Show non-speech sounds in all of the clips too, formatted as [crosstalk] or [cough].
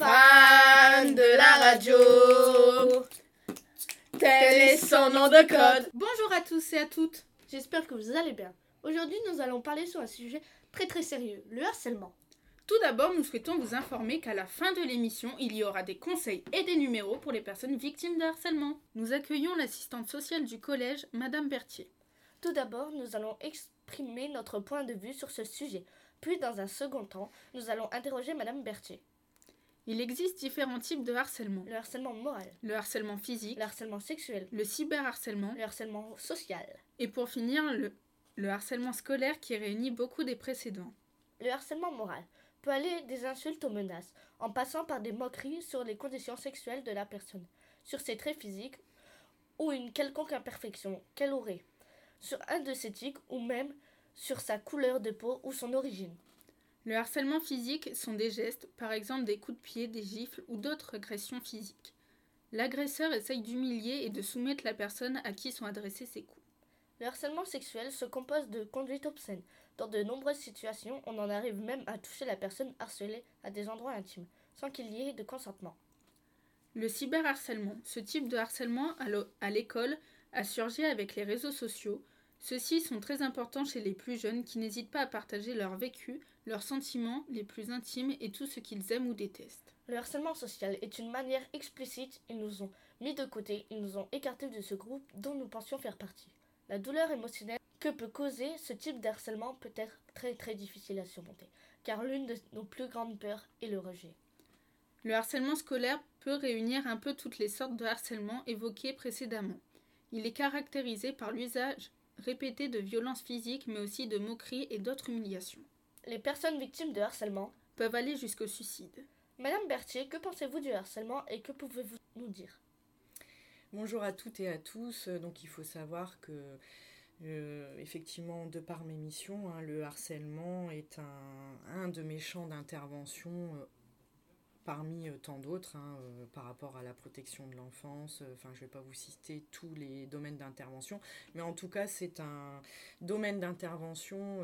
Fan de la radio. Tel est son nom de code. Bonjour à tous et à toutes. J'espère que vous allez bien. Aujourd'hui, nous allons parler sur un sujet très très sérieux, le harcèlement. Tout d'abord, nous souhaitons vous informer qu'à la fin de l'émission, il y aura des conseils et des numéros pour les personnes victimes de harcèlement. Nous accueillons l'assistante sociale du collège, Madame Berthier. Tout d'abord, nous allons exprimer notre point de vue sur ce sujet. Puis, dans un second temps, nous allons interroger Madame Berthier. Il existe différents types de harcèlement. Le harcèlement moral, Le harcèlement physique, le harcèlement sexuel, le cyberharcèlement le harcèlement social. et pour finir, le, le harcèlement scolaire qui réunit beaucoup des précédents. Le harcèlement moral peut aller des insultes aux menaces, en passant par des moqueries sur les conditions sexuelles de la personne, sur ses traits physiques ou une quelconque imperfection qu'elle aurait, sur un de ses tics ou même sur sa couleur de peau ou son origine. Le harcèlement physique sont des gestes, par exemple des coups de pied, des gifles ou d'autres agressions physiques. L'agresseur essaye d'humilier et de soumettre la personne à qui sont adressés ces coups. Le harcèlement sexuel se compose de conduites obscènes. Dans de nombreuses situations, on en arrive même à toucher la personne harcelée à des endroits intimes, sans qu'il y ait de consentement. Le cyberharcèlement, ce type de harcèlement à l'école a surgi avec les réseaux sociaux. Ceux-ci sont très importants chez les plus jeunes qui n'hésitent pas à partager leur vécu, leurs sentiments les plus intimes et tout ce qu'ils aiment ou détestent. Le harcèlement social est une manière explicite, ils nous ont mis de côté, ils nous ont écartés de ce groupe dont nous pensions faire partie. La douleur émotionnelle que peut causer ce type de harcèlement peut être très très difficile à surmonter, car l'une de nos plus grandes peurs est le rejet. Le harcèlement scolaire peut réunir un peu toutes les sortes de harcèlement évoquées précédemment. Il est caractérisé par l'usage répété de violences physiques mais aussi de moqueries et d'autres humiliations. Les personnes victimes de harcèlement. Peuvent aller jusqu'au suicide. Madame Berthier, que pensez-vous du harcèlement et que pouvez-vous nous dire? Bonjour à toutes et à tous. Euh, Donc il faut savoir que euh, effectivement, de par mes missions, hein, le harcèlement est un, un de mes champs d'intervention euh, parmi euh, tant d'autres hein, euh, par rapport à la protection de l'enfance. Euh, Enfin, je ne vais pas vous citer tous les domaines d'intervention, mais en tout cas, c'est un domaine d'intervention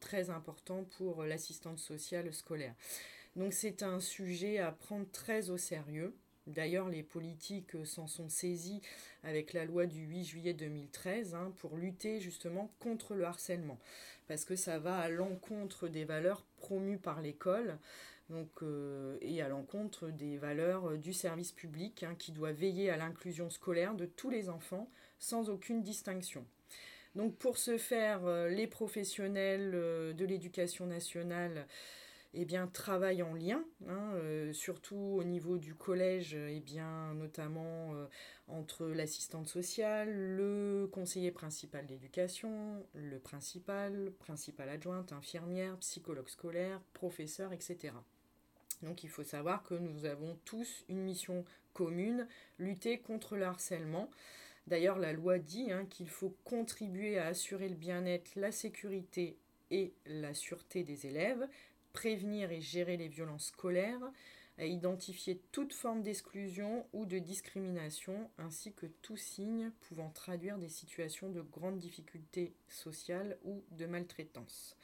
très important pour l'assistante sociale scolaire. Donc c'est un sujet à prendre très au sérieux. D'ailleurs, les politiques s'en sont saisis avec la loi du 8 juillet 2013 hein, pour lutter justement contre le harcèlement. Parce que ça va à l'encontre des valeurs promues par l'école donc, euh, et à l'encontre des valeurs euh, du service public hein, qui doit veiller à l'inclusion scolaire de tous les enfants sans aucune distinction. Donc pour ce faire, euh, les professionnels de l'éducation nationale eh bien, travaillent en lien, hein, surtout au niveau du collège, eh bien, notamment entre l'assistante sociale, le conseiller principal d'éducation, le principal, principal adjointe, infirmière, psychologue scolaire, professeur, etc. Donc il faut savoir que nous avons tous une mission commune, lutter contre le harcèlement. D'ailleurs, la loi dit hein, qu'il faut contribuer à assurer le bien-être, la sécurité et la sûreté des élèves, prévenir et gérer les violences scolaires, identifier toute forme d'exclusion ou de discrimination, ainsi que tout signe pouvant traduire des situations de grande difficulté sociale ou de maltraitance.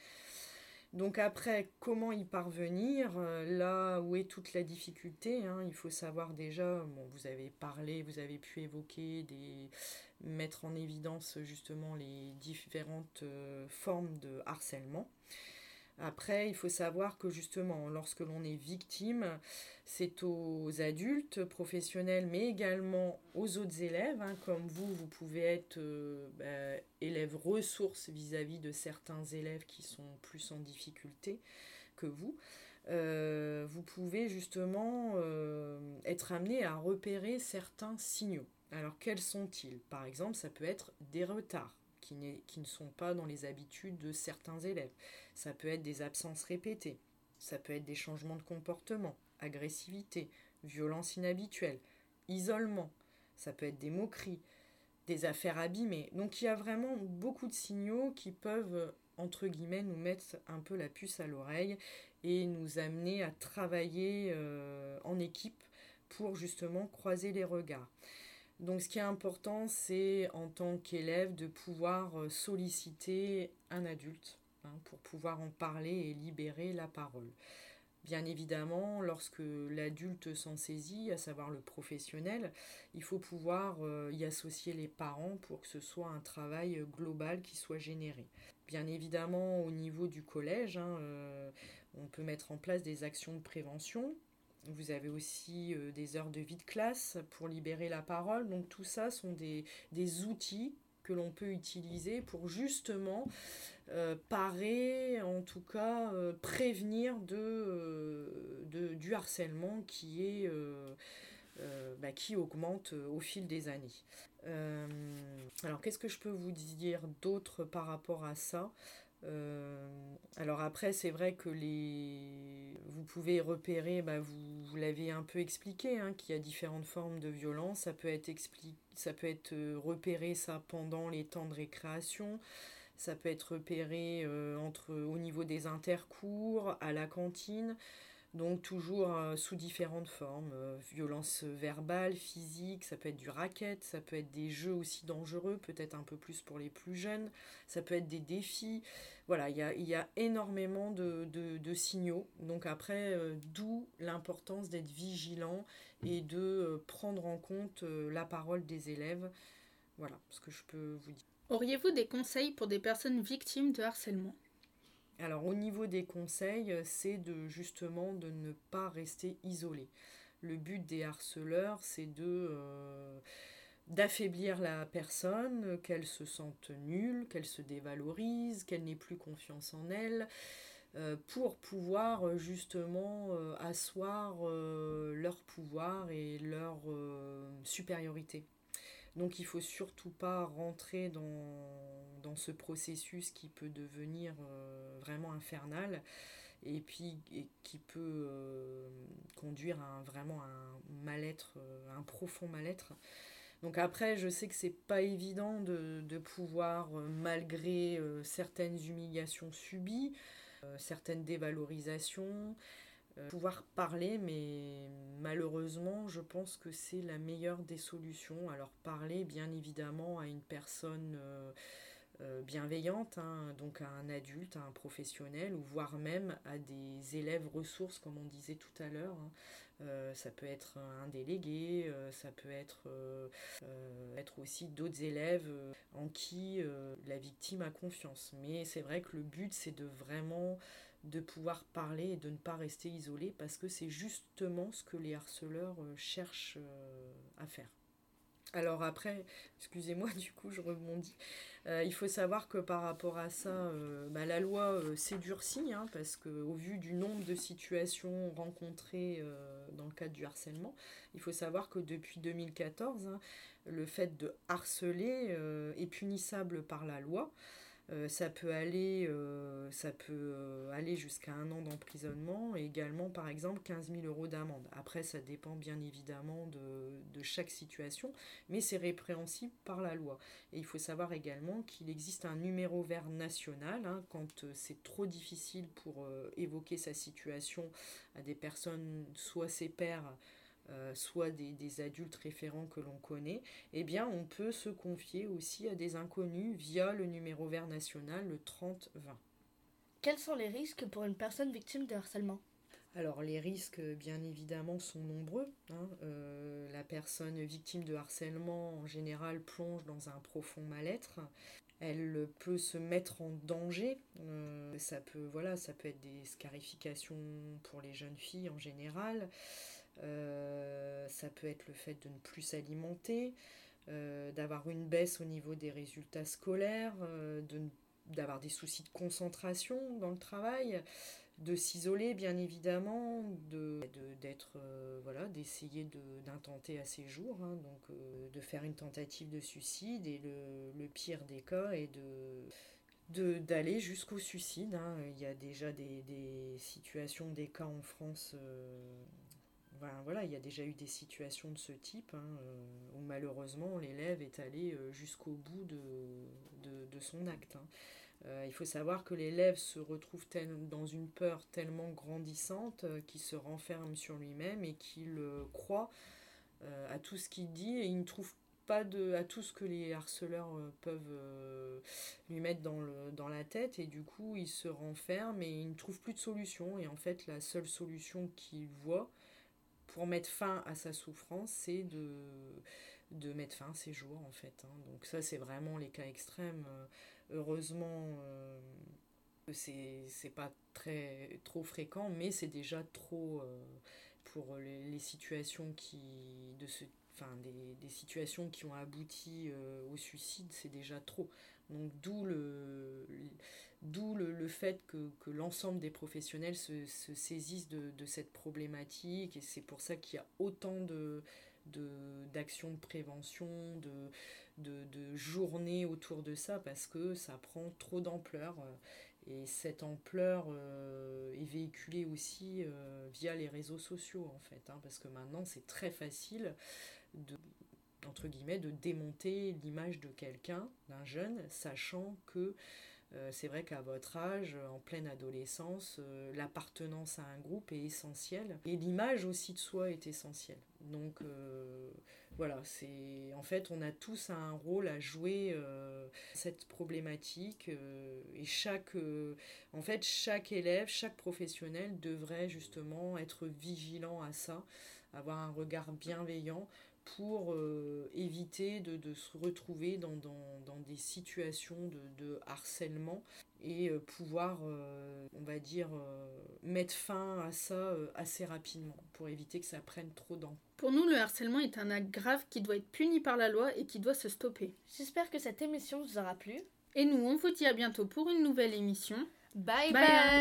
Donc après, comment y parvenir? Euh, Là où est toute la difficulté, hein, il faut savoir déjà, bon, vous avez parlé, vous avez pu évoquer, mettre en évidence justement les différentes euh, formes de harcèlement. Après, il faut savoir que justement, lorsque l'on est victime, c'est aux adultes, professionnels, mais également aux autres élèves. hein, comme vous, vous pouvez être euh, bah, élève ressource vis-à-vis de certains élèves qui sont plus en difficulté que vous. Euh, vous pouvez justement euh, être amené à repérer certains signaux. Alors, quels sont-ils? Par exemple, ça peut être des retards qui, ne sont pas dans les habitudes de certains élèves. Ça peut être des absences répétées. Ça peut être des changements de comportement, agressivité, violence inhabituelle, isolement. Ça peut être des moqueries, des affaires abîmées. Donc il y a vraiment beaucoup de signaux qui peuvent, entre guillemets, nous mettre un peu la puce à l'oreille et nous amener à travailler euh, en équipe pour justement croiser les regards. Donc ce qui est important, c'est en tant qu'élève de pouvoir euh, solliciter un adulte hein, pour pouvoir en parler et libérer la parole. Bien évidemment, lorsque l'adulte s'en saisit, à savoir le professionnel, il faut pouvoir euh, y associer les parents pour que ce soit un travail global qui soit généré. Bien évidemment, au niveau du collège, hein, euh, on peut mettre en place des actions de prévention. Vous avez aussi euh, des heures de vie de classe pour libérer la parole. Donc tout ça sont des, des outils que l'on peut utiliser pour justement euh, parer, en tout cas euh, prévenir de, de, du harcèlement qui, est, bah, qui augmente au fil des années. alors qu'est-ce que je peux vous dire d'autre par rapport à ça? Alors après, c'est vrai que les... vous pouvez repérer, bah, vous, vous l'avez un peu expliqué, hein, qu'il y a différentes formes de violence. Ça peut être, être repéré ça pendant les temps de récréation. Ça peut être repéré euh, entre, au niveau des intercours, à la cantine, donc toujours euh, sous différentes formes. Euh, violence verbale, physique, ça peut être du racket, ça peut être des jeux aussi dangereux, peut-être un peu plus pour les plus jeunes, ça peut être des défis. Voilà, il y a, énormément de, de, de, signaux. Donc après, d'où l'importance d'être vigilant et de prendre en compte la parole des élèves. Voilà ce que je peux vous dire. Auriez-vous des conseils pour des personnes victimes de harcèlement? Alors au niveau des conseils, c'est de justement de ne pas rester isolé. Le but des harceleurs, c'est de euh, d'affaiblir la personne, qu'elle se sente nulle, qu'elle se dévalorise, qu'elle n'ait plus confiance en elle, euh, pour pouvoir justement euh, asseoir leur pouvoir et leur supériorité. Donc il faut surtout pas rentrer dans, dans ce processus qui peut devenir euh, vraiment infernal et puis qui peut euh, conduire à un, vraiment un mal-être, euh, un profond mal-être. Donc après, je sais que c'est pas évident de, de pouvoir, malgré certaines humiliations subies, certaines dévalorisations, pouvoir parler, mais malheureusement, je pense que c'est la meilleure des solutions. Alors parler, bien évidemment, à une personne euh, euh, bienveillante, hein, donc à un adulte, à un professionnel, ou voire même à des élèves ressources, comme on disait tout à l'heure. Hein. ça peut être un délégué, ça peut être, être aussi d'autres élèves en qui la victime a confiance. Mais c'est vrai que le but, c'est de vraiment de pouvoir parler et de ne pas rester isolé parce que c'est justement ce que les harceleurs euh, cherchent euh, à faire. Alors après, excusez-moi, [laughs] du coup, je rebondis. Euh, il faut savoir que par rapport à ça, bah, la loi s'est durcie, hein, parce qu'au vu du nombre de situations rencontrées dans le cadre du harcèlement, il faut savoir que depuis 2014, hein, le fait de harceler est punissable par la loi. Euh, ça peut aller, euh, euh, aller jusqu'à un an d'emprisonnement et également par exemple 15 000 euros d'amende. Après, ça dépend bien évidemment de, de chaque situation, mais c'est répréhensible par la loi. Et il faut savoir également qu'il existe un numéro vert national hein, quand c'est trop difficile pour évoquer sa situation à des personnes, soit ses pairs, euh, soit des, adultes référents que l'on connaît, eh bien on peut se confier aussi à des inconnus via le numéro vert national, le 3020. Quels sont les risques pour une personne victime de harcèlement? Alors les risques, bien évidemment, sont nombreux. Hein. Euh, la personne victime de harcèlement, en général, plonge dans un profond mal-être. Elle peut se mettre en danger. Euh, ça, peut, voilà, ça peut être des scarifications pour les jeunes filles en général. Euh, ça peut être le fait de ne plus s'alimenter, euh, d'avoir une baisse au niveau des résultats scolaires, euh, d'avoir des soucis de concentration dans le travail, de s'isoler bien évidemment, de d'être voilà, d'essayer d'intenter à ses jours, hein, donc de faire une tentative de suicide et le, le pire des cas est de d'aller jusqu'au suicide. Hein. Il y a déjà des, des, situations, des cas en France voilà, il y a déjà eu des situations de ce type hein, euh, où malheureusement l'élève est allé euh, jusqu'au bout de, son acte. Hein. Euh, il faut savoir que l'élève se retrouve dans une peur tellement grandissante qu'il se renferme sur lui-même et qu'il croit à tout ce qu'il dit et il ne trouve pas de, à tout ce que les harceleurs peuvent lui mettre dans, le, dans la tête et du coup il se renferme et il ne trouve plus de solution et en fait la seule solution qu'il voit pour mettre fin à sa souffrance c'est de, de mettre fin à ses jours en fait. hein. Donc ça c'est vraiment les cas extrêmes. Heureusement euh, c'est c'est pas très trop fréquent mais c'est déjà trop euh, pour les, les situations qui de ce enfin des, des situations qui ont abouti euh, au suicide c'est déjà trop donc d'où le d'où le, le fait que, que l'ensemble des professionnels se, se saisissent de, de cette problématique et c'est pour ça qu'il y a autant d'actions de prévention de, de, de journées autour de ça parce que ça prend trop d'ampleur euh, et cette ampleur euh, est véhiculée aussi euh, via les réseaux sociaux en fait, hein, parce que maintenant c'est très facile de entre guillemets de démonter l'image de quelqu'un, d'un jeune, sachant que euh, c'est vrai qu'à votre âge, en pleine adolescence, euh, l'appartenance à un groupe est essentielle et l'image aussi de soi est essentielle. Donc euh, voilà, c'est en fait on a tous un rôle à jouer euh, cette problématique euh, et chaque euh, en fait chaque élève, chaque professionnel devrait justement être vigilant à ça, avoir un regard bienveillant pour euh, éviter de, de se retrouver dans, dans, dans des situations de, de harcèlement et euh, pouvoir, euh, on va dire, euh, mettre fin à ça euh, assez rapidement pour éviter que ça prenne trop d'ampleur. Pour nous, le harcèlement est un acte grave qui doit être puni par la loi et qui doit se stopper. J'espère que cette émission vous aura plu. Et nous, on vous dit à bientôt pour une nouvelle émission. Bye Bye. bye.